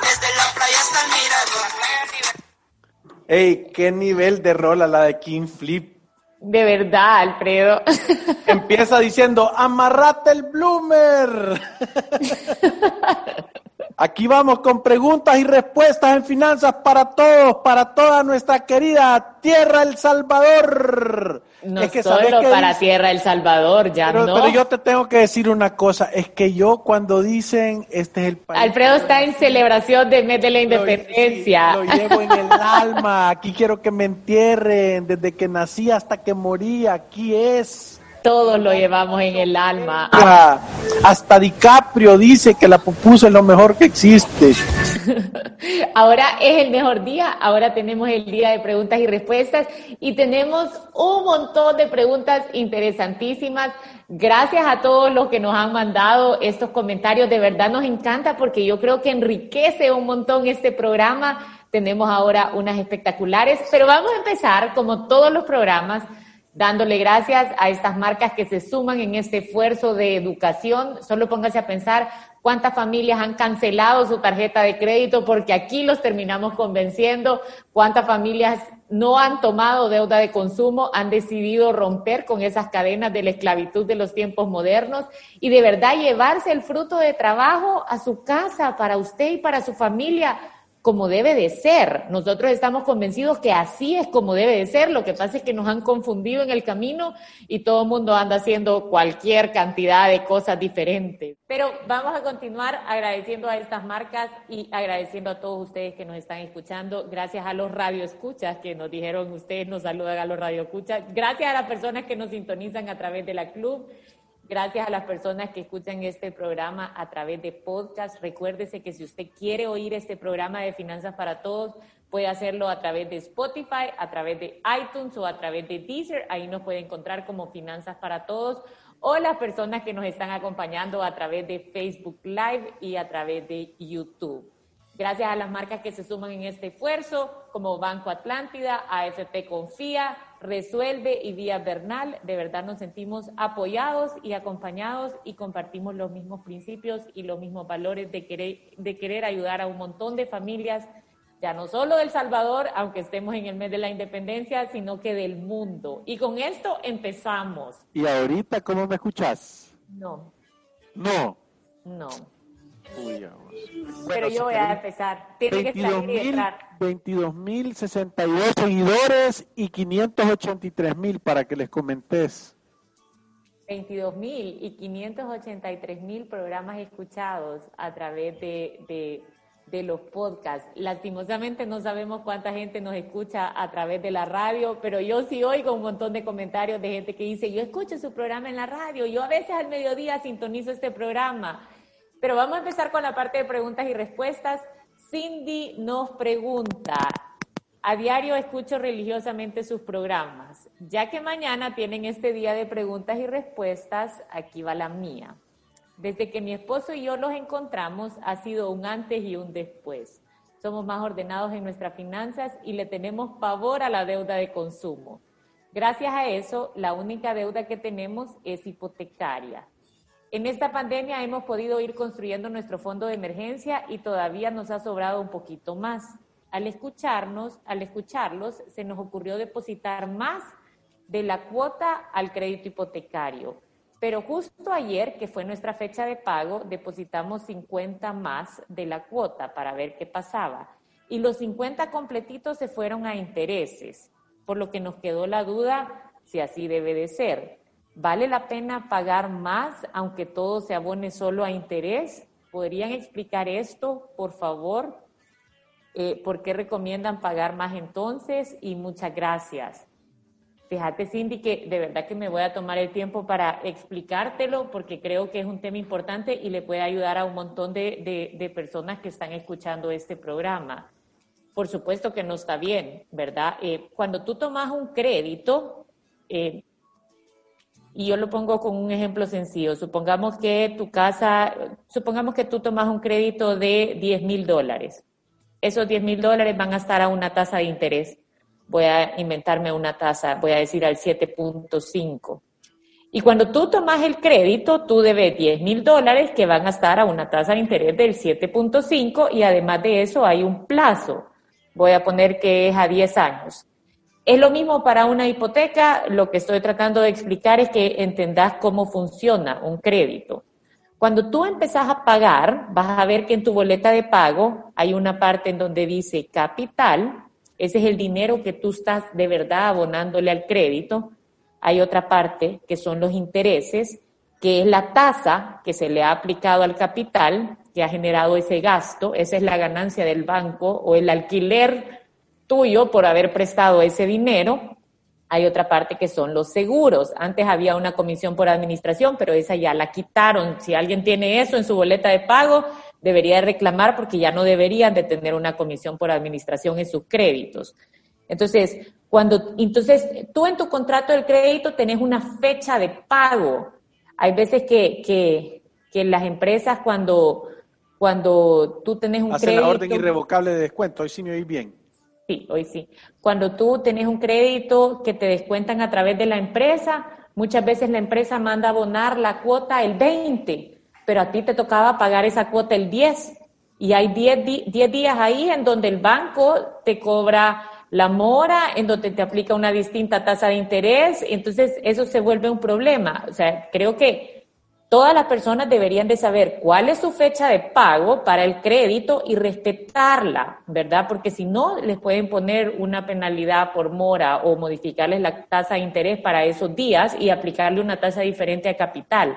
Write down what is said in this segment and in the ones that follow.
Desde la playa hasta el mirador. Ey, qué nivel de rola la de King Flip. De verdad, Alfredo. Empieza diciendo, amarrate el bloomer. Aquí vamos con preguntas y respuestas en finanzas para todos, para toda nuestra querida Tierra El Salvador. No es que solo para Tierra El Salvador, ya pero, no. Pero yo te tengo que decir una cosa, es que yo cuando dicen este es el país. Alfredo está en celebración del mes de la independencia. Lo, lo llevo en el alma, aquí quiero que me entierren, desde que nací hasta que morí, aquí es. Todos lo llevamos en el alma. Hasta DiCaprio dice que la pupusa es lo mejor que existe. Ahora es el mejor día, ahora tenemos el día de preguntas y respuestas y tenemos un montón de preguntas interesantísimas. Gracias a todos los que nos han mandado estos comentarios, de verdad nos encanta porque yo creo que enriquece un montón este programa. Tenemos ahora unas espectaculares, pero vamos a empezar como todos los programas dándole gracias a estas marcas que se suman en este esfuerzo de educación. Solo póngase a pensar cuántas familias han cancelado su tarjeta de crédito porque aquí los terminamos convenciendo, cuántas familias no han tomado deuda de consumo, han decidido romper con esas cadenas de la esclavitud de los tiempos modernos y de verdad llevarse el fruto de trabajo a su casa, para usted y para su familia como debe de ser. Nosotros estamos convencidos que así es como debe de ser. Lo que pasa es que nos han confundido en el camino y todo el mundo anda haciendo cualquier cantidad de cosas diferentes. Pero vamos a continuar agradeciendo a estas marcas y agradeciendo a todos ustedes que nos están escuchando. Gracias a los radioescuchas que nos dijeron, ustedes nos saludan a los radioescuchas. Gracias a las personas que nos sintonizan a través de la club. Gracias a las personas que escuchan este programa a través de podcast. Recuérdese que si usted quiere oír este programa de Finanzas para Todos, puede hacerlo a través de Spotify, a través de iTunes o a través de Deezer. Ahí nos puede encontrar como Finanzas para Todos. O las personas que nos están acompañando a través de Facebook Live y a través de YouTube. Gracias a las marcas que se suman en este esfuerzo, como Banco Atlántida, AFP Confía, Resuelve y Vía Bernal, de verdad nos sentimos apoyados y acompañados y compartimos los mismos principios y los mismos valores de querer, de querer ayudar a un montón de familias, ya no solo del Salvador, aunque estemos en el mes de la independencia, sino que del mundo. Y con esto empezamos. ¿Y ahorita cómo me escuchas? No. No. No. Uy, Pero yo voy a empezar. Tiene que salir y entrar. 22.062 seguidores y 583.000 para que les comentes. 22.000 y 583.000 programas escuchados a través de, de, de, los podcasts. Lastimosamente no sabemos cuánta gente nos escucha a través de la radio, pero yo sí oigo un montón de comentarios de gente que dice, yo escucho su programa en la radio, yo a veces al mediodía sintonizo este programa. Pero vamos a empezar con la parte de preguntas y respuestas. Cindy nos pregunta, a diario escucho religiosamente sus programas. Ya que mañana tienen este día de preguntas y respuestas, aquí va la mía. Desde que mi esposo y yo los encontramos, ha sido un antes y un después. Somos más ordenados en nuestras finanzas y le tenemos pavor a la deuda de consumo. Gracias a eso, la única deuda que tenemos es hipotecaria. En esta pandemia hemos podido ir construyendo nuestro fondo de emergencia y todavía nos ha sobrado un poquito más. Al escucharnos, al escucharlos, se nos ocurrió depositar más de la cuota al crédito hipotecario. pero justo ayer, que fue nuestra fecha de pago, depositamos 50 más de la cuota para ver qué pasaba. Y los 50 completitos se fueron a intereses, por lo que nos quedó la duda si así debe de ser. ¿Vale la pena pagar más aunque todo se abone solo a interés? ¿Podrían explicar esto, por favor? Eh, ¿Por qué recomiendan pagar más entonces? Y muchas gracias. Fíjate, Cindy, que de verdad que me voy a tomar el tiempo para explicártelo porque creo que es un tema importante y le puede ayudar a un montón de, personas que están escuchando este programa. Por supuesto que no está bien, ¿verdad? Eh, cuando tú tomas un crédito, eh, y yo lo pongo con un ejemplo sencillo, supongamos que tu casa, supongamos que tú tomas un crédito de 10 mil dólares. Esos 10 mil dólares van a estar a una tasa de interés voy a inventarme una tasa, voy a decir al 7.5. Y cuando tú tomas el crédito, tú debes 10 mil dólares que van a estar a una tasa de interés del 7.5 y además de eso hay un plazo. Voy a poner que es a 10 años. Es lo mismo para una hipoteca, lo que estoy tratando de explicar es que entendas cómo funciona un crédito. Cuando tú empezás a pagar, vas a ver que en tu boleta de pago hay una parte en donde dice capital ese es el dinero que tú estás de verdad abonándole al crédito. Hay otra parte que son los intereses, que es la tasa que se le ha aplicado al capital, que ha generado ese gasto. Esa es la ganancia del banco o el alquiler tuyo por haber prestado ese dinero. Hay otra parte que son los seguros. Antes había una comisión por administración, pero esa ya la quitaron. Si alguien tiene eso en su boleta de pago, debería reclamar porque ya no deberían de tener una comisión por administración en sus créditos. Entonces, cuando, entonces tú en tu contrato del crédito tenés una fecha de pago. Hay veces que, que, las empresas cuando, cuando tú tenés un Hacen la orden irrevocable de descuento, hoy sí me oí bien. Sí, hoy sí. Cuando tú tenés un crédito que te descuentan a través de la empresa, muchas veces la empresa manda abonar la cuota el 20 pero a ti te tocaba pagar esa cuota el 10 y hay 10, días ahí en donde el banco te cobra la mora, en donde te aplica una distinta tasa de interés, entonces eso se vuelve un problema. O sea, creo que todas las personas deberían de saber cuál es su fecha de pago para el crédito y respetarla, ¿verdad? Porque si no, les pueden poner una penalidad por mora o modificarles la tasa de interés para esos días y aplicarle una tasa diferente a capital.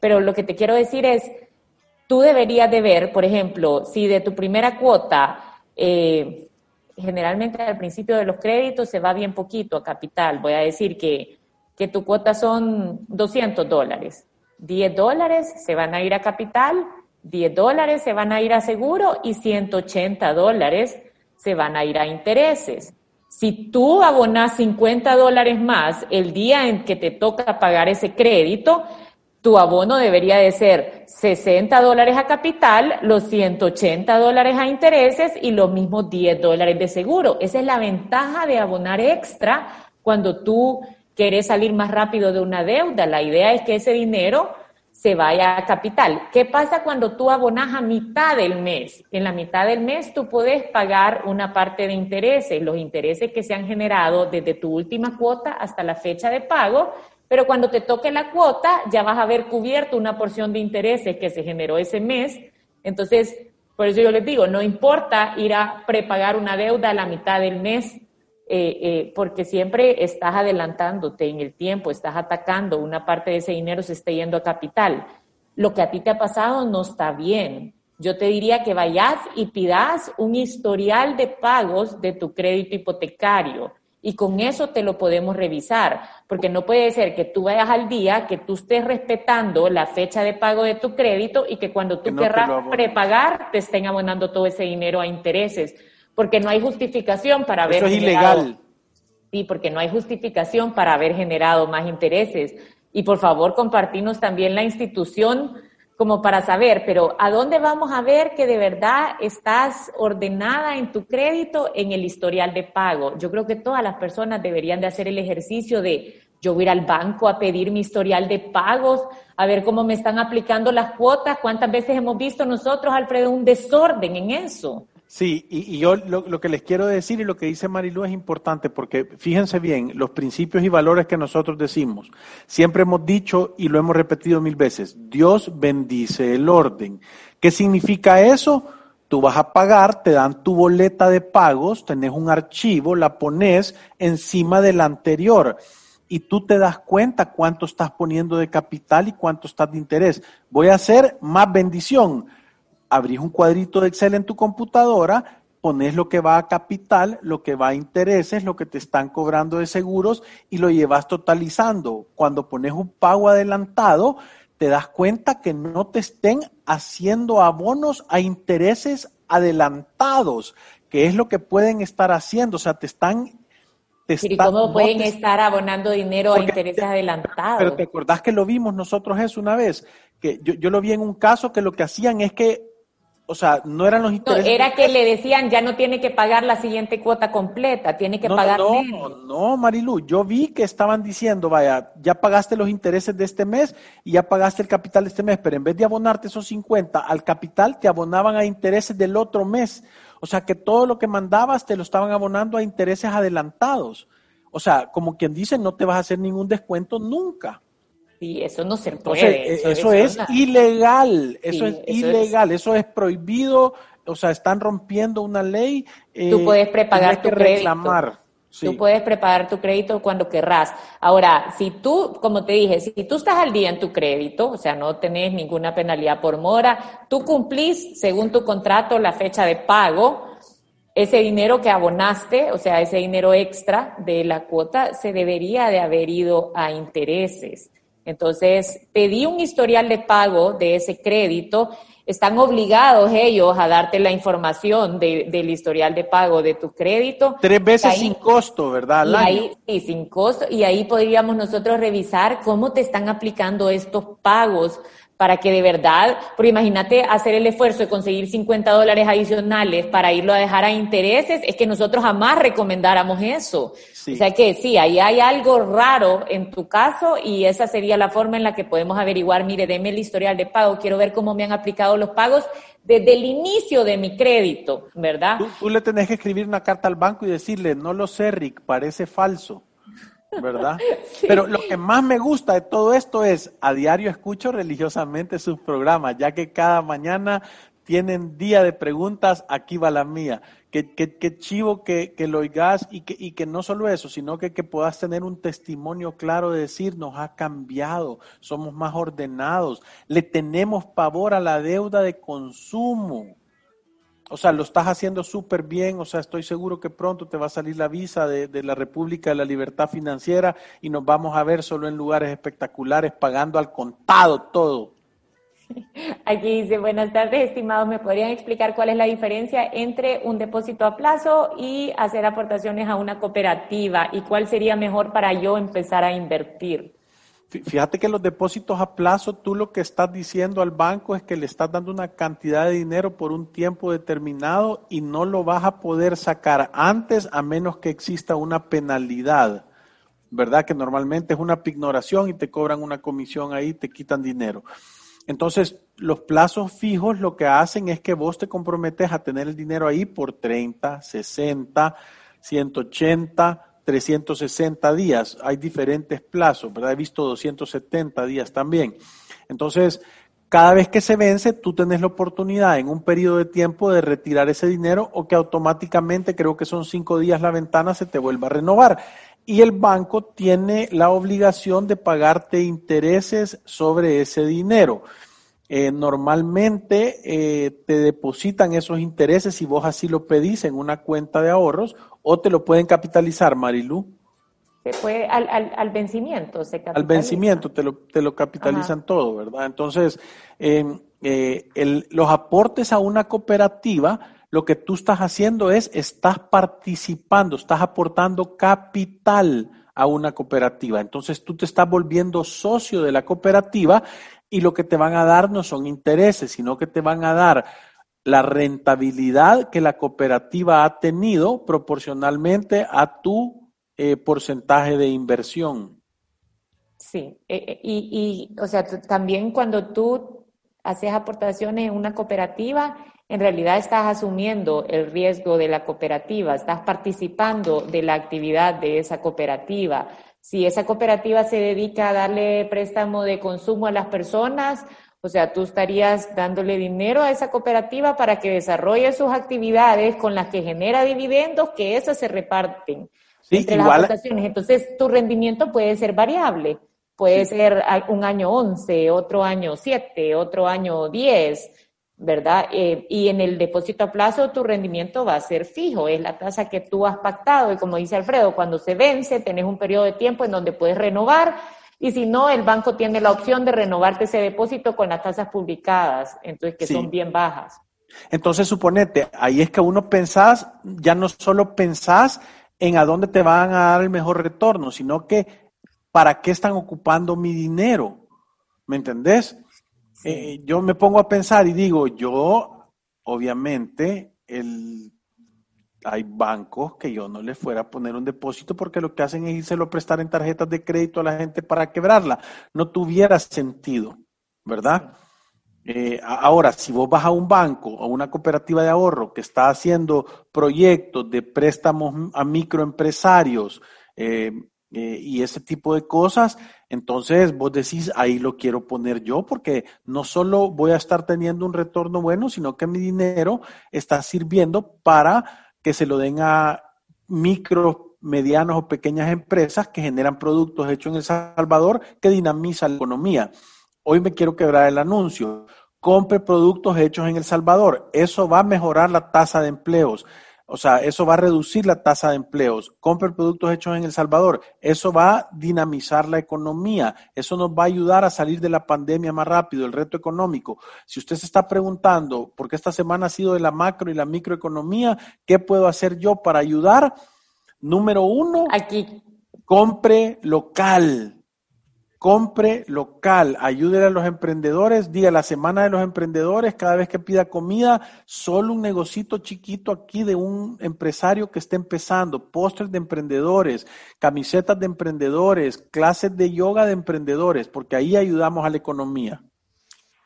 Pero lo que te quiero decir es, tú deberías de ver, por ejemplo, si de tu primera cuota, eh, generalmente al principio de los créditos se va bien poquito a capital, voy a decir que, que tu cuota son 200 dólares. 10 dólares se van a ir a capital, 10 dólares se van a ir a seguro y 180 dólares se van a ir a intereses. Si tú abonas 50 dólares más el día en que te toca pagar ese crédito, tu abono debería de ser 60 dólares a capital, los 180 dólares a intereses y los mismos 10 dólares de seguro. Esa es la ventaja de abonar extra cuando tú quieres salir más rápido de una deuda. La idea es que ese dinero se vaya a capital. ¿Qué pasa cuando tú abonas a mitad del mes? En la mitad del mes tú puedes pagar una parte de intereses, los intereses que se han generado desde tu última cuota hasta la fecha de pago pero cuando te toque la cuota, ya vas a haber cubierto una porción de intereses que se generó ese mes. Entonces, por eso yo les digo, no importa ir a prepagar una deuda a la mitad del mes, eh, eh, porque siempre estás adelantándote en el tiempo, estás atacando, una parte de ese dinero se está yendo a capital. Lo que a ti te ha pasado no está bien. Yo te diría que vayas y pidas un historial de pagos de tu crédito hipotecario y con eso te lo podemos revisar, porque no puede ser que tú vayas al día, que tú estés respetando la fecha de pago de tu crédito y que cuando tú querrás prepagar te estén abonando todo ese dinero a intereses, porque no hay justificación para haber Eso es ilegal. Sí, porque no hay justificación para haber generado más intereses. Y por favor, compartirnos también la institución como para saber, pero ¿a dónde vamos a ver que de verdad estás ordenada en tu crédito en el historial de pago? Yo creo que todas las personas deberían de hacer el ejercicio de yo voy ir al banco a pedir mi historial de pagos, a ver cómo me están aplicando las cuotas, cuántas veces hemos visto nosotros, Alfredo, un desorden en eso. Sí, y, yo lo, que les quiero decir y lo que dice Marilu es importante porque fíjense bien, los principios y valores que nosotros decimos, siempre hemos dicho y lo hemos repetido mil veces, Dios bendice el orden. ¿Qué significa eso? Tú vas a pagar, te dan tu boleta de pagos, tenés un archivo, la pones encima de la anterior y tú te das cuenta cuánto estás poniendo de capital y cuánto estás de interés. Voy a hacer más bendición. Abrís un cuadrito de Excel en tu computadora, pones lo que va a capital, lo que va a intereses, lo que te están cobrando de seguros y lo llevas totalizando. Cuando pones un pago adelantado, te das cuenta que no te estén haciendo abonos a intereses adelantados, que es lo que pueden estar haciendo. O sea, te están ¿Y cómo pueden estar abonando dinero a intereses adelantados? Pero te acordás que lo vimos nosotros eso una vez, que yo, yo lo vi en un caso que lo que hacían es que, o sea, no eran los intereses. No, era que le decían, ya no tiene que pagar la siguiente cuota completa, tiene que pagar no, No, no, Marilu, yo vi que estaban diciendo, vaya, ya pagaste los intereses de este mes y ya pagaste el capital de este mes, pero en vez de abonarte esos 50 al capital, te abonaban a intereses del otro mes. O sea que todo lo que mandabas te lo estaban abonando a intereses adelantados. O sea, como quien dice, no te vas a hacer ningún descuento nunca. Sí, eso no se puede. eso, es ilegal, eso es ilegal, eso es prohibido, o sea, están rompiendo una ley. Tú puedes prepagar tu reclamar. Tú puedes preparar tu crédito cuando querrás. Ahora, si tú, como te dije, si tú estás al día en tu crédito, o sea, no tenés ninguna penalidad por mora, tú cumplís, según tu contrato, la fecha de pago, ese dinero que abonaste, o sea, ese dinero extra de la cuota, se debería de haber ido a intereses. Entonces, pedí un historial de pago de ese crédito están obligados ellos a darte la información del historial de pago de tu crédito. Tres veces sin costo, ¿verdad? y ahí, sí, sin costo. Y ahí podríamos nosotros revisar cómo te están aplicando estos pagos para que de verdad, porque imagínate hacer el esfuerzo de conseguir 50 dólares adicionales para irlo a dejar a intereses, es que nosotros jamás recomendáramos eso. O sea que sí, ahí hay algo raro en tu caso y esa sería la forma en la que podemos averiguar, mire, deme el historial de pago, quiero ver cómo me han aplicado los pagos desde el inicio de mi crédito, ¿verdad? Tú, tú le tenés que escribir una carta al banco y decirle, no lo sé, Rick, parece falso. ¿Verdad? Pero lo que más me gusta de todo esto es, a diario escucho religiosamente sus programas, ya que cada mañana tienen día de preguntas, aquí va la mía. Qué, qué, chivo que, que, lo oigas y que, y que no solo eso, sino que, que puedas tener un testimonio claro de decir, nos ha cambiado, somos más ordenados, le tenemos pavor a la deuda de consumo. O sea, lo estás haciendo súper bien, o sea, estoy seguro que pronto te va a salir la visa de, la República de la Libertad Financiera y nos vamos a ver solo en lugares espectaculares, pagando al contado todo. Aquí dice, buenas tardes, estimados, ¿me podrían explicar cuál es la diferencia entre un depósito a plazo y hacer aportaciones a una cooperativa y cuál sería mejor para yo empezar a invertir? Fíjate que los depósitos a plazo, tú lo que estás diciendo al banco es que le estás dando una cantidad de dinero por un tiempo determinado y no lo vas a poder sacar antes a menos que exista una penalidad, ¿verdad? Que normalmente es una pignoración y te cobran una comisión ahí, te quitan dinero. Entonces, los plazos fijos lo que hacen es que vos te comprometes a tener el dinero ahí por 30, 60, 180, 360 días, hay diferentes plazos, ¿verdad? He visto 270 días también. Entonces, cada vez que se vence, tú tienes la oportunidad en un periodo de tiempo de retirar ese dinero o que automáticamente, creo que son cinco días la ventana, se te vuelva a renovar. Y el banco tiene la obligación de pagarte intereses sobre ese dinero. Eh, normalmente eh, te depositan esos intereses si vos así lo pedís en una cuenta de ahorros o te lo pueden capitalizar, Marilu. Se puede al, al, vencimiento, se capitaliza. Al vencimiento te lo, te lo capitalizan todo, ¿verdad? Entonces, em, eh, los aportes a una cooperativa, lo que tú estás haciendo es, estás participando, estás aportando capital a una cooperativa. Entonces tú te estás volviendo socio de la cooperativa y lo que te van a dar no son intereses, sino que te van a dar la rentabilidad que la cooperativa ha tenido proporcionalmente a tu eh, porcentaje de inversión. Sí, eh, eh, y, y, o sea, también cuando tú haces aportaciones en una cooperativa, en realidad estás asumiendo el riesgo de la cooperativa, estás participando de la actividad de esa cooperativa. Si esa cooperativa se dedica a darle préstamo de consumo a las personas, o sea, tú estarías dándole dinero a esa cooperativa para que desarrolle sus actividades con las que genera dividendos, que esas se reparten entre las aportaciones. Entonces, tu rendimiento puede ser variable. Puede ser un año 11, otro año 7, otro año 10, ¿verdad? Eh, y en el depósito a plazo tu rendimiento va a ser fijo, es la tasa que tú has pactado y como dice Alfredo, cuando se vence tenés un periodo de tiempo en donde puedes renovar y si no, el banco tiene la opción de renovarte ese depósito con las tasas publicadas, entonces que son bien bajas. Entonces, suponete, ahí es que uno pensás, ya no solo pensás en a dónde te van a dar el mejor retorno, sino que para qué están ocupando mi dinero. ¿Me entendés? Eh, yo me pongo a pensar y digo, yo, obviamente, el hay bancos que yo no les fuera a poner un depósito porque lo que hacen es írselo a prestar en tarjetas de crédito a la gente para quebrarla. No tuviera sentido, ¿verdad? Eh, ahora, si vos vas a un banco o una cooperativa de ahorro que está haciendo proyectos de préstamos a microempresarios eh, eh, y ese tipo de cosas, entonces vos decís, ahí lo quiero poner yo porque no solo voy a estar teniendo un retorno bueno, sino que mi dinero está sirviendo para que se lo den a micro, medianos o pequeñas empresas que generan productos hechos en El Salvador que dinamizan la economía. Hoy me quiero quebrar el anuncio. Compre productos hechos en El Salvador. Eso va a mejorar la tasa de empleos. O sea, eso va a reducir la tasa de empleos. Compre productos hechos en El Salvador. Eso va a dinamizar la economía. Eso nos va a ayudar a salir de la pandemia más rápido, el reto económico. Si usted se está preguntando, por qué esta semana ha sido de la macro y la microeconomía, ¿qué puedo hacer yo para ayudar? Número uno, aquí. Compre local compre local, ayúdele a los emprendedores, diga la semana de los emprendedores, cada vez que pida comida, solo un negocito chiquito aquí de un empresario que esté empezando, pósters de emprendedores, camisetas de emprendedores, clases de yoga de emprendedores, porque ahí ayudamos a la economía.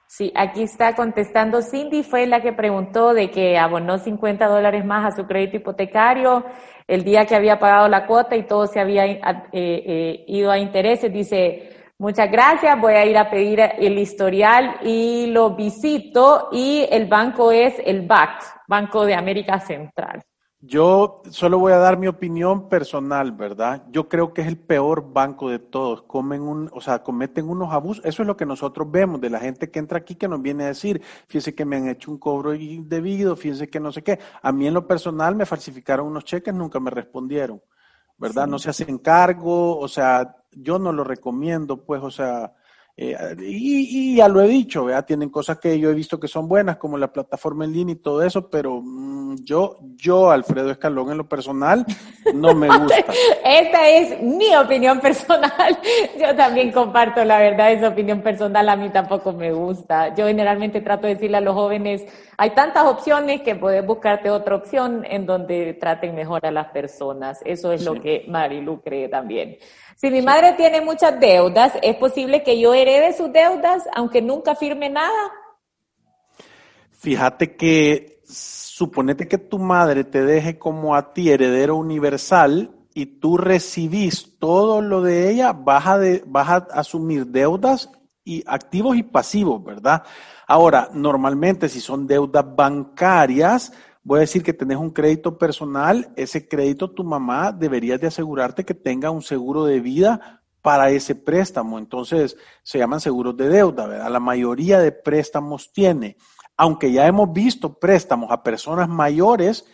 Sí, aquí está contestando Cindy, fue la que preguntó de que abonó 50 dólares más a su crédito hipotecario el día que había pagado la cuota y todo se había eh, eh, ido a intereses. Dice, Muchas gracias. Voy a ir a pedir el historial y lo visito y el banco es el BAC, Banco de América Central. Yo solo voy a dar mi opinión personal, ¿verdad? Yo creo que es el peor banco de todos. Comen un, o sea, cometen unos abusos. Eso es lo que nosotros vemos de la gente que entra aquí que nos viene a decir, fíjense que me han hecho un cobro indebido, fíjense que no sé qué. A mí en lo personal me falsificaron unos cheques, nunca me respondieron. ¿verdad? No se hacen cargo, o sea, yo no lo recomiendo, pues, o sea, eh, y, ya lo he dicho, ¿verdad? Tienen cosas que yo he visto que son buenas, como la plataforma en línea y todo eso, pero mm, yo, yo, Alfredo Escalón, en lo personal, no me gusta. Esta es mi opinión personal. Yo también comparto la verdad, esa opinión personal a mí tampoco me gusta. Yo generalmente trato de decirle a los jóvenes, hay tantas opciones que puedes buscarte otra opción en donde traten mejor a las personas. Eso es lo que Marilu cree también. Si mi madre tiene muchas deudas, ¿es posible que yo herede sus deudas aunque nunca firme nada? Fíjate que suponete que tu madre te deje como a ti heredero universal y tú recibís todo lo de ella, vas a, vas a asumir deudas y activos y pasivos, ¿verdad? Ahora, normalmente si son deudas bancarias, voy a decir que tenés un crédito personal, ese crédito tu mamá deberías de asegurarte que tenga un seguro de vida para ese préstamo. Entonces, se llaman seguros de deuda, ¿verdad? La mayoría de préstamos tiene, aunque ya hemos visto préstamos a personas mayores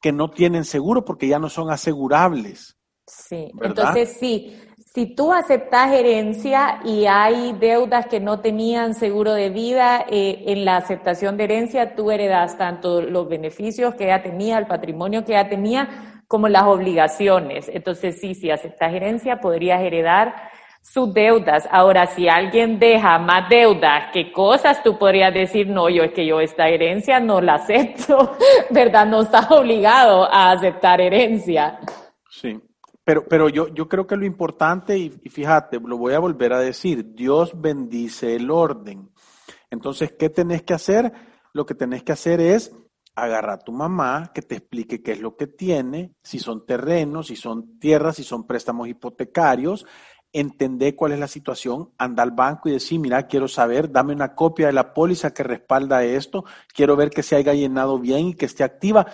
que no tienen seguro porque ya no son asegurables. Sí, entonces sí, si tú aceptas herencia y hay deudas que no tenían seguro de vida, eh, en la aceptación de herencia tú heredas tanto los beneficios que ella tenía, el patrimonio que ella tenía, como las obligaciones. Entonces sí, si aceptas herencia podrías heredar sus deudas. Ahora, si alguien deja más deudas que cosas, tú podrías decir, no, yo es que yo esta herencia no la acepto, ¿verdad? No estás obligado a aceptar herencia. Sí. Pero, pero yo, yo creo que lo importante, y, fíjate, lo voy a volver a decir, Dios bendice el orden. Entonces, ¿qué tenés que hacer? lo que tenés que hacer es agarrar a tu mamá, que te explique qué es lo que tiene, si son terrenos, si son tierras, si son préstamos hipotecarios, entender cuál es la situación, anda al banco y decir, mira, quiero saber, dame una copia de la póliza que respalda esto, quiero ver que se haya llenado bien y que esté activa.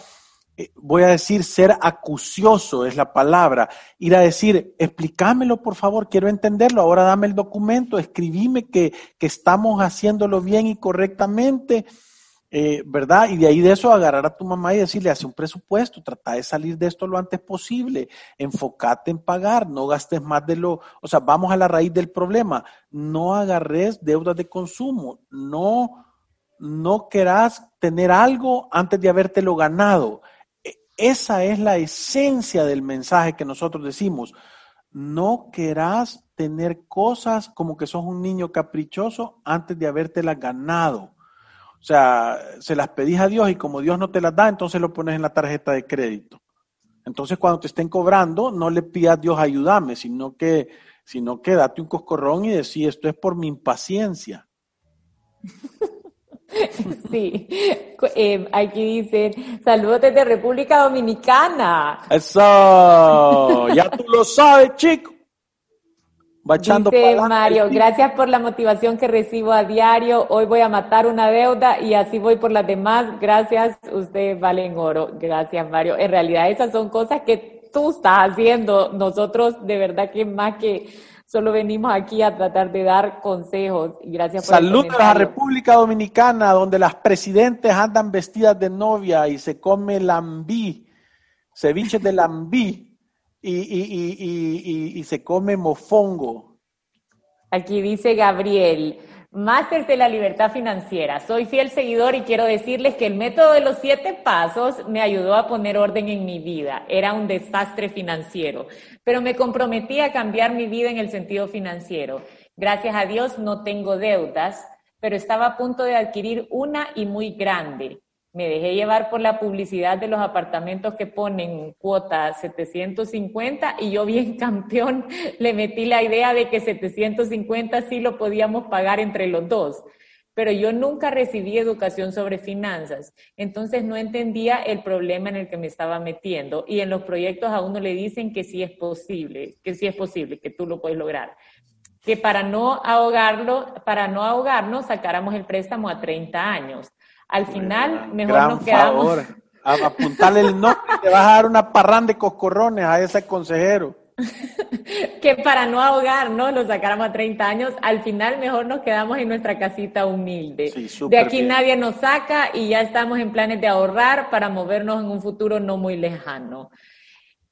Eh, voy a decir, ser acucioso es la palabra, ir a decir, explícamelo por favor, quiero entenderlo, ahora dame el documento, escribime que, que estamos haciéndolo bien y correctamente eh, ¿verdad? Y de ahí de eso agarrar a tu mamá y decirle, hace un presupuesto, trata de salir de esto lo antes posible, enfócate en pagar, no gastes más de lo, o sea, vamos a la raíz del problema, no agarres deudas de consumo, no, no querás tener algo antes de habértelo ganado. Esa es la esencia del mensaje que nosotros decimos. No querás tener cosas como que sos un niño caprichoso antes de habértelas ganado. O sea, se las pedís a Dios y como Dios no te las da, entonces lo pones en la tarjeta de crédito. Entonces, cuando te estén cobrando, no le pidas a Dios ayúdame, sino que, sino que date un coscorrón y decís, esto es por mi impaciencia. Sí, eh, aquí dice, saludos desde República Dominicana. Eso, ya tú lo sabes, chico. Dice Mario, gracias por la motivación que recibo a diario. Hoy voy a matar una deuda y así voy por las demás. Gracias, ustedes valen oro. Gracias, Mario. En realidad esas son cosas que tú estás haciendo. Nosotros de verdad que más que solo venimos aquí a tratar de dar consejos. Gracias por Saludos a la República Dominicana, donde las presidentes andan vestidas de novia y se come lambí, ceviche de lambí y, se come mofongo. Aquí dice Gabriel, Máster de la Libertad Financiera. Soy fiel seguidor y quiero decirles que el método de los siete pasos me ayudó a poner orden en mi vida. Era un desastre financiero, pero me comprometí a cambiar mi vida en el sentido financiero. Gracias a Dios no tengo deudas, pero estaba a punto de adquirir una y muy grande me dejé llevar por la publicidad de los apartamentos que ponen cuota 750 y yo bien campeón le metí la idea de que 750 sí lo podíamos pagar entre los dos. Pero yo nunca recibí educación sobre finanzas, entonces no entendía el problema en el que me estaba metiendo y en los proyectos a uno le dicen que sí es posible, que sí es posible, que tú lo puedes lograr que para no ahogarlo, para no ahogarnos, sacáramos el préstamo a 30 años. Al final, mejor nos quedamos. Favor. apuntarle el nombre te vas a dar una parrán de coscorrones a ese consejero. que para no ahogar, ¿no? Lo sacáramos a 30 años, al final mejor nos quedamos en nuestra casita humilde. de aquí nadie nos saca y ya estamos en planes de ahorrar para movernos en un futuro no muy lejano.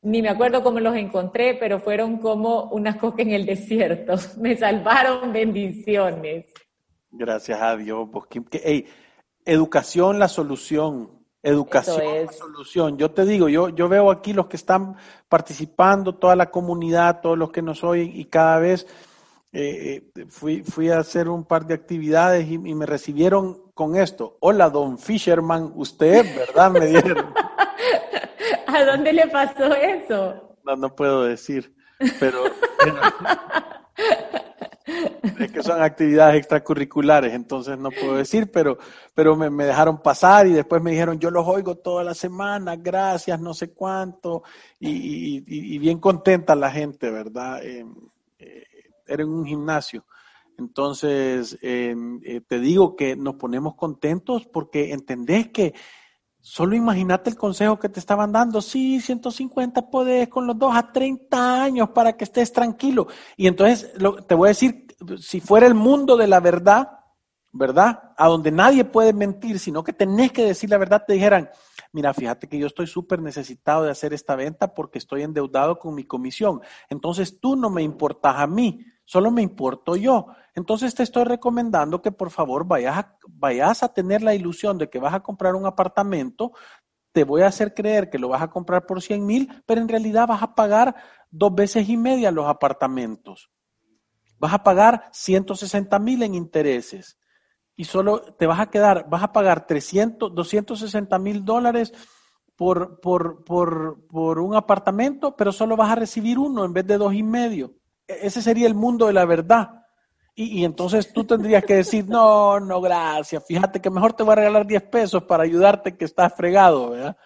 Ni me acuerdo cómo los encontré, pero fueron como unas cosas en el desierto. Me salvaron bendiciones. Gracias a Dios. Porque, hey, Educación la solución. Educación la solución. Yo te digo, yo, yo veo aquí los que están participando, toda la comunidad, todos los que nos oyen y cada vez eh, eh, fui, fui a hacer un par de actividades y, me recibieron con esto. Hola, don Fisherman, usted, ¿verdad? Me dijeron. ¿A dónde le pasó eso? No, no puedo decir, pero... es que son actividades extracurriculares, entonces no puedo decir, pero, pero me, dejaron pasar y después me dijeron, yo los oigo toda la semana, gracias, no sé cuánto, y, bien contenta la gente, ¿verdad? Eh, eh, era en un gimnasio. Entonces, em, eh, te digo que nos ponemos contentos porque entendés que Solo imagínate el consejo que te estaban dando. Sí, 150 podés con los dos a 30 años para que estés tranquilo. Y entonces te voy a decir, si fuera el mundo de la verdad, ¿verdad? A donde nadie puede mentir, sino que tenés que decir la verdad, te dijeran, mira, fíjate que yo estoy súper necesitado de hacer esta venta porque estoy endeudado con mi comisión. Entonces tú no me importas a mí, solo me importo yo. Entonces te estoy recomendando que por favor vayas a, vayas a tener la ilusión de que vas a comprar un apartamento, te voy a hacer creer que lo vas a comprar por 100 mil, pero en realidad vas a pagar dos veces y media los apartamentos. Vas a pagar 160 mil en intereses y solo te vas a quedar, vas a pagar 300, 260 mil dólares por, por, por, por un apartamento, pero solo vas a recibir uno en vez de dos y medio. E-, ese sería el mundo de la verdad. Y, entonces tú tendrías que decir, no, no, gracias, fíjate que mejor te voy a regalar 10 pesos para ayudarte que estás fregado, ¿verdad?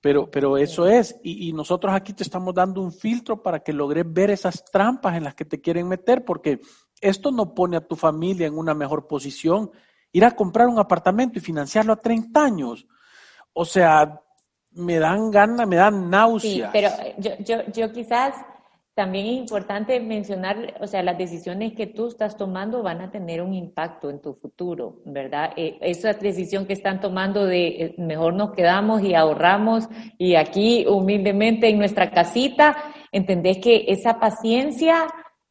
Pero, pero eso es, y, y, nosotros aquí te estamos dando un filtro para que logres ver esas trampas en las que te quieren meter, porque esto no pone a tu familia en una mejor posición. Ir a comprar un apartamento y financiarlo a 30 años. O sea, me dan ganas, me dan náuseas. Sí, pero yo, yo, yo quizás también es importante mencionar, o sea, las decisiones que tú estás tomando van a tener un impacto en tu futuro, ¿verdad? Eh, esa decisión que están tomando de eh, mejor nos quedamos y ahorramos y aquí humildemente en nuestra casita, entendés que esa paciencia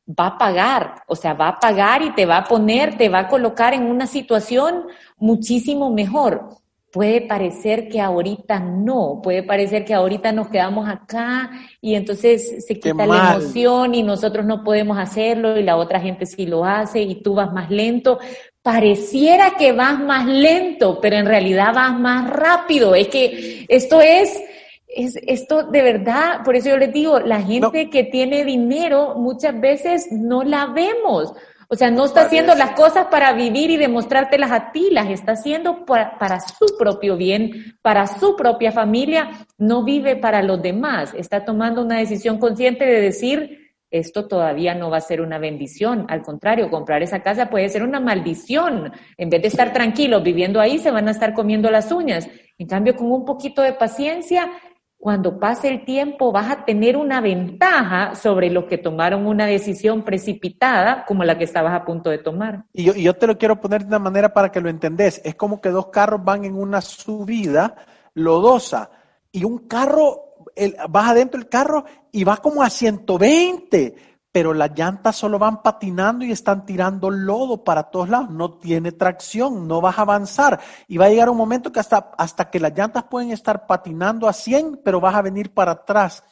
va a pagar, o sea, va a pagar y te va a poner, te va a colocar en una situación muchísimo mejor. Puede parecer que ahorita no, puede parecer que ahorita nos quedamos acá y entonces se quita la emoción y nosotros no podemos hacerlo y la otra gente sí lo hace y tú vas más lento. Pareciera que vas más lento, pero en realidad vas más rápido. Es que esto es, es esto de verdad, por eso yo les digo, la gente que tiene dinero muchas veces no la vemos o sea, no está haciendo las cosas para vivir y demostrártelas a ti, las está haciendo para, su propio bien, para su propia familia, no vive para los demás, está tomando una decisión consciente de decir, esto todavía no va a ser una bendición, al contrario, comprar esa casa puede ser una maldición. En vez de estar tranquilos viviendo ahí, se van a estar comiendo las uñas. En cambio, con un poquito de paciencia, cuando pase el tiempo vas a tener una ventaja sobre los que tomaron una decisión precipitada como la que estabas a punto de tomar. Y yo, yo te lo quiero poner de una manera para que lo entendés. Es como que dos carros van en una subida lodosa y un carro, el, vas adentro del carro y va como a 120 pero las llantas solo van patinando y están tirando lodo para todos lados, no tiene tracción, no vas a avanzar y va a llegar un momento que hasta, hasta que las llantas pueden estar patinando a 100, pero vas a venir para atrás.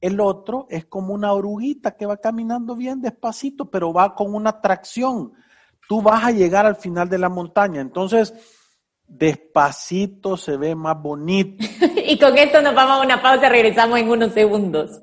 El otro es como una oruguita que va caminando bien despacito, pero va con una tracción. Tú vas a llegar al final de la montaña. Entonces, despacito se ve más bonito. y con esto nos vamos a una pausa, regresamos en unos segundos.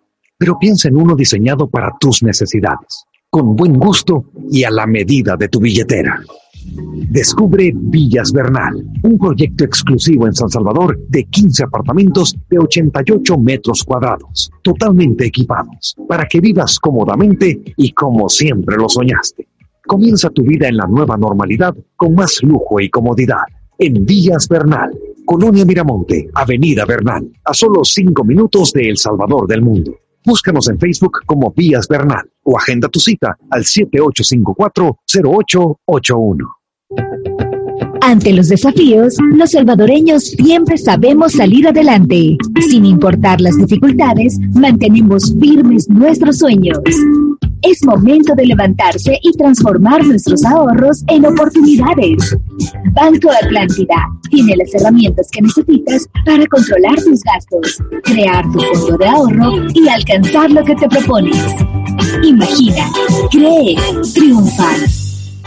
pero piensa en uno diseñado para tus necesidades, con buen gusto y a la medida de tu billetera. Descubre Villas Bernal, un proyecto exclusivo en San Salvador de 15 apartamentos de 88 metros cuadrados, totalmente equipados, para que vivas cómodamente y como siempre lo soñaste. Comienza tu vida en la nueva normalidad con más lujo y comodidad. En Villas Bernal, Colonia Miramonte, Avenida Bernal, a solo 5 minutos de El Salvador del Mundo. Búscanos en Facebook como Vías Bernal o agenda tu cita al 7854-0881. Ante los desafíos, los salvadoreños siempre sabemos salir adelante. Sin importar las dificultades, mantenemos firmes nuestros sueños. Es momento de levantarse y transformar nuestros ahorros en oportunidades. Banco Atlántida tiene las herramientas que necesitas para controlar tus gastos, crear tu fondo de ahorro y alcanzar lo que te propones. Imagina, cree, triunfa.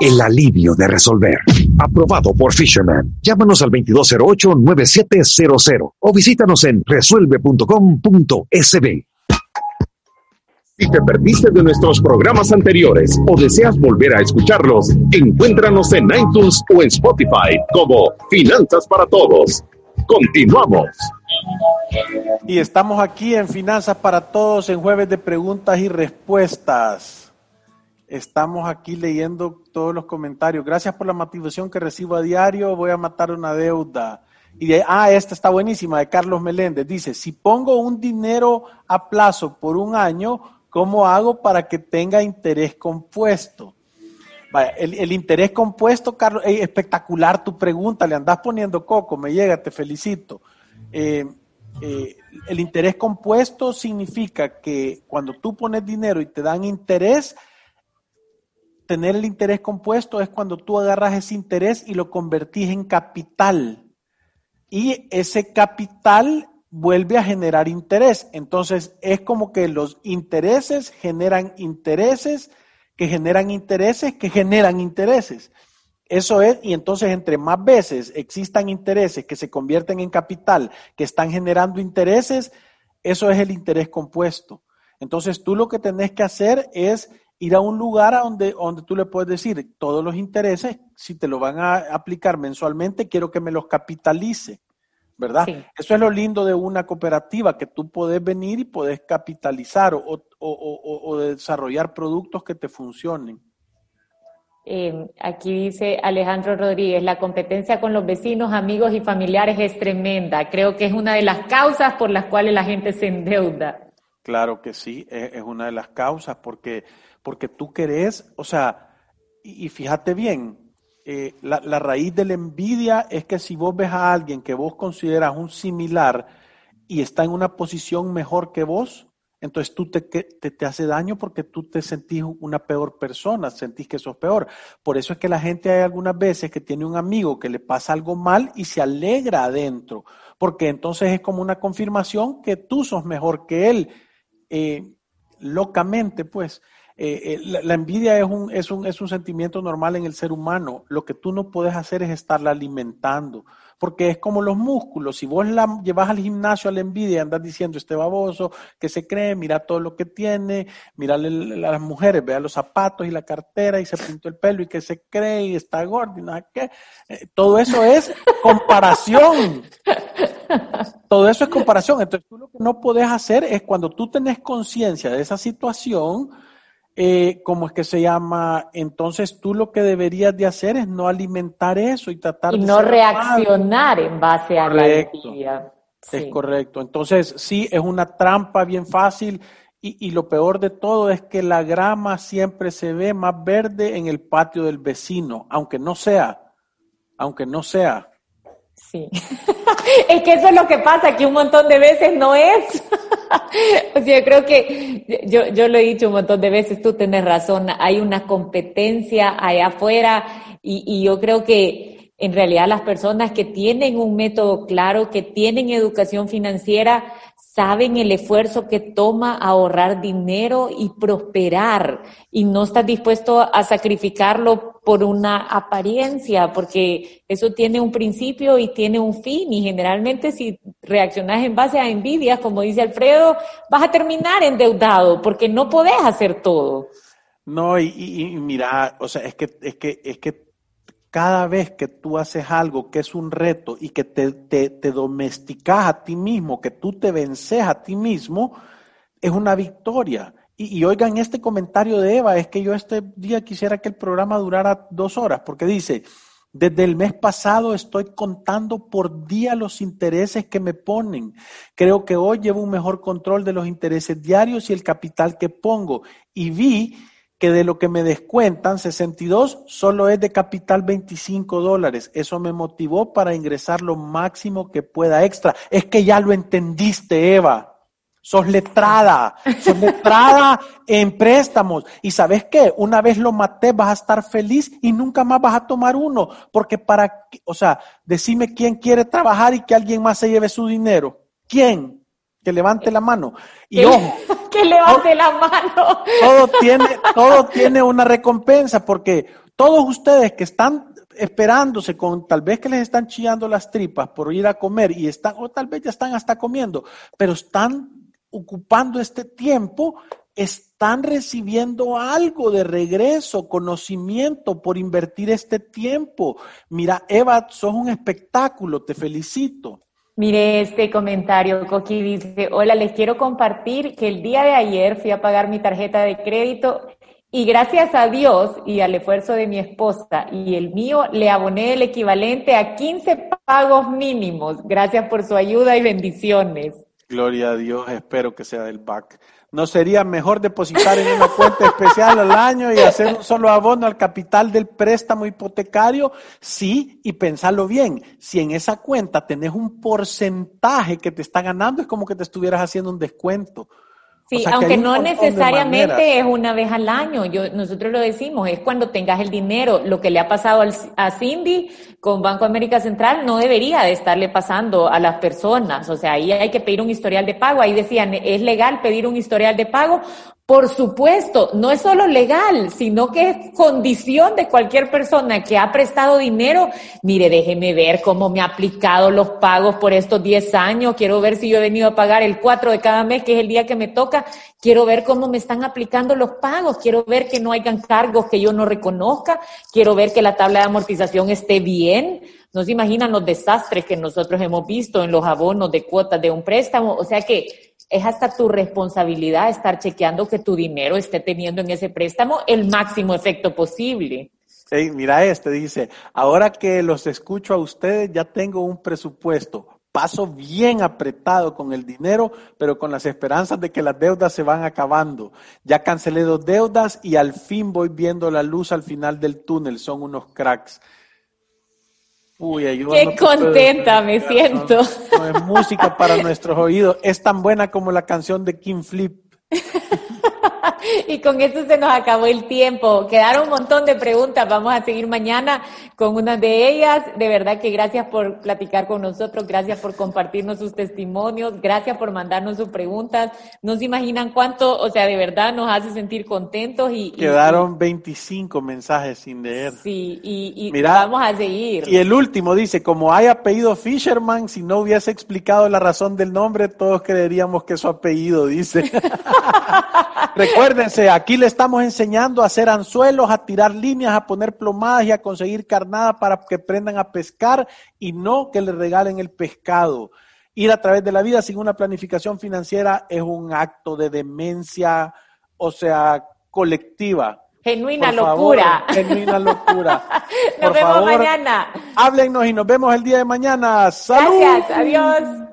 El alivio de resolver. Aprobado por Fisherman. Llámanos al 2208-9700 o visítanos en resuelve.com.sb. Si te perdiste de nuestros programas anteriores o deseas volver a escucharlos, encuéntranos en iTunes o en Spotify como Finanzas para Todos. Continuamos. Y estamos aquí en Finanzas para Todos en jueves de preguntas y respuestas. Estamos aquí leyendo todos los comentarios. Gracias por la motivación que recibo a diario. Voy a matar una deuda. Y de, ah, esta está buenísima, de Carlos Meléndez. Dice, si pongo un dinero a plazo por un año, ¿cómo hago para que tenga interés compuesto? Vaya, el, interés compuesto, Carlos, es espectacular tu pregunta, le andas poniendo coco, me llega, te felicito. Eh, eh, el interés compuesto significa que cuando tú pones dinero y te dan interés, tener el interés compuesto es cuando tú agarras ese interés y lo convertís en capital. Y ese capital vuelve a generar interés. Entonces es como que los intereses generan intereses, que generan intereses, que generan intereses. Eso es, y entonces entre más veces existan intereses que se convierten en capital, que están generando intereses, eso es el interés compuesto. Entonces tú lo que tenés que hacer es ir a un lugar a donde, donde tú le puedes decir todos los intereses, si te lo van a aplicar mensualmente, quiero que me los capitalice, ¿verdad? Eso es lo lindo de una cooperativa, que tú puedes venir y puedes capitalizar o, o, desarrollar productos que te funcionen. Eh, aquí dice Alejandro Rodríguez, la competencia con los vecinos, amigos y familiares es tremenda. Creo que es una de las causas por las cuales la gente se endeuda. Claro que sí, es una de las causas, porque porque tú querés, o sea, y, fíjate bien, eh, la, raíz de la envidia es que si vos ves a alguien que vos consideras un similar y está en una posición mejor que vos, entonces tú te, te, te, hace daño porque tú te sentís una peor persona, sentís que sos peor. Por eso es que la gente hay algunas veces que tiene un amigo que le pasa algo mal y se alegra adentro, porque entonces es como una confirmación que tú sos mejor que él, eh, locamente, pues. Eh, eh, la, envidia es un, es, un, es un sentimiento normal en el ser humano. Lo que tú no puedes hacer es estarla alimentando, porque es como los músculos. Si vos la llevas al gimnasio a la envidia, andas diciendo este baboso que se cree, mira todo lo que tiene, mira a las mujeres, vea los zapatos y la cartera y se pintó el pelo y que se cree y está gordo y nada que. Eh, todo eso es comparación. Todo eso es comparación. Entonces tú lo que no puedes hacer es cuando tú tenés conciencia de esa situación, eh, ¿cómo es que se llama? Entonces tú lo que deberías de hacer es no alimentar eso y tratar y no reaccionar en base a la envidia. Es correcto. Entonces sí, es una trampa bien fácil y, y, lo peor de todo es que la grama siempre se ve más verde en el patio del vecino, aunque no sea, aunque no sea. Sí. es que eso es lo que pasa, que un montón de veces no es. o sea, yo creo que yo, yo lo he dicho un montón de veces, tú tienes razón, hay una competencia allá afuera y, y yo creo que en realidad las personas que tienen un método claro, que tienen educación financiera, saben el esfuerzo que toma ahorrar dinero y prosperar y no estás dispuesto a sacrificarlo por una apariencia, porque eso tiene un principio y tiene un fin y generalmente si reaccionas en base a envidia, como dice Alfredo, vas a terminar endeudado porque no podés hacer todo. No, y, y mira, o sea, es que, es que, es que cada vez que tú haces algo que es un reto y que te, te, domesticas a ti mismo, que tú te vences a ti mismo, es una victoria. Y, y, oigan este comentario de Eva, es que yo este día quisiera que el programa durara dos horas, porque dice, desde el mes pasado estoy contando por día los intereses que me ponen. Creo que hoy llevo un mejor control de los intereses diarios y el capital que pongo. Y vi que de lo que me descuentan, 62 solo es de capital 25 dólares. Eso me motivó para ingresar lo máximo que pueda extra. Es que ya lo entendiste, Eva. Sos letrada, sos letrada en préstamos. Y sabes qué, una vez lo maté, vas a estar feliz y nunca más vas a tomar uno. Porque para, o sea, decime quién quiere trabajar y que alguien más se lleve su dinero. ¿Quién? Que levante la mano. Y ojo. que levante la mano. Todo tiene, todo tiene una recompensa porque todos ustedes que están esperándose con tal vez que les están chillando las tripas por ir a comer y están, o tal vez ya están hasta comiendo, pero están ocupando este tiempo, están recibiendo algo de regreso, conocimiento por invertir este tiempo. Mira, Eva, sos un espectáculo, te felicito. Mire este comentario, Coqui dice, hola, les quiero compartir que el día de ayer fui a pagar mi tarjeta de crédito y gracias a Dios y al esfuerzo de mi esposa y el mío, le aboné el equivalente a 15 pagos mínimos. Gracias por su ayuda y bendiciones. Gloria a Dios, espero que sea del BAC. ¿No sería mejor depositar en una cuenta especial al año y hacer un solo abono al capital del préstamo hipotecario? Sí, y pensarlo bien. Si en esa cuenta tenés un porcentaje que te está ganando, es como que te estuvieras haciendo un descuento. Sí, aunque no necesariamente es una vez al año, yo, nosotros lo decimos, es cuando tengas el dinero. Lo que le ha pasado a Cindy con Banco América Central no debería de estarle pasando a las personas. O sea, ahí hay que pedir un historial de pago. Ahí decían, es legal pedir un historial de pago por supuesto, no es solo legal, sino que es condición de cualquier persona que ha prestado dinero. Mire, déjeme ver cómo me ha aplicado los pagos por estos 10 años. Quiero ver si yo he venido a pagar el 4 de cada mes, que es el día que me toca. Quiero ver cómo me están aplicando los pagos. Quiero ver que no hayan cargos que yo no reconozca. Quiero ver que la tabla de amortización esté bien. No se imaginan los desastres que nosotros hemos visto en los abonos de cuotas de un préstamo. O sea que es hasta tu responsabilidad estar chequeando que tu dinero esté teniendo en ese préstamo el máximo efecto posible. mira este, dice, ahora que los escucho a ustedes, ya tengo un presupuesto. Paso bien apretado con el dinero, pero con las esperanzas de que las deudas se van acabando. Ya cancelé dos deudas y al fin voy viendo la luz al final del túnel. Son unos cracks. Uy, Qué contenta me siento. No, es música para nuestros oídos. Es tan buena como la canción de Kim Flip. y con eso se nos acabó el tiempo. Quedaron un montón de preguntas. Vamos a seguir mañana con una de ellas. De verdad que gracias por platicar con nosotros. Gracias por compartirnos sus testimonios. Gracias por mandarnos sus preguntas. No se imaginan cuánto, o sea, de verdad nos hace sentir contentos y. Quedaron 25 mensajes sin leer. Sí, y, y vamos a seguir. Y el último dice, como hay apellido Fisherman, si no hubiese explicado la razón del nombre, todos creeríamos que su apellido, dice. Recuérdense, aquí le estamos enseñando a hacer anzuelos, a tirar líneas, a poner plomadas y a conseguir carnada para que aprendan a pescar y no que le regalen el pescado. Ir a través de la vida sin una planificación financiera es un acto de demencia, o sea, colectiva. Genuina locura. genuina locura. nos vemos mañana. Háblennos y nos vemos el día de mañana. ¡Salud! Gracias, adiós.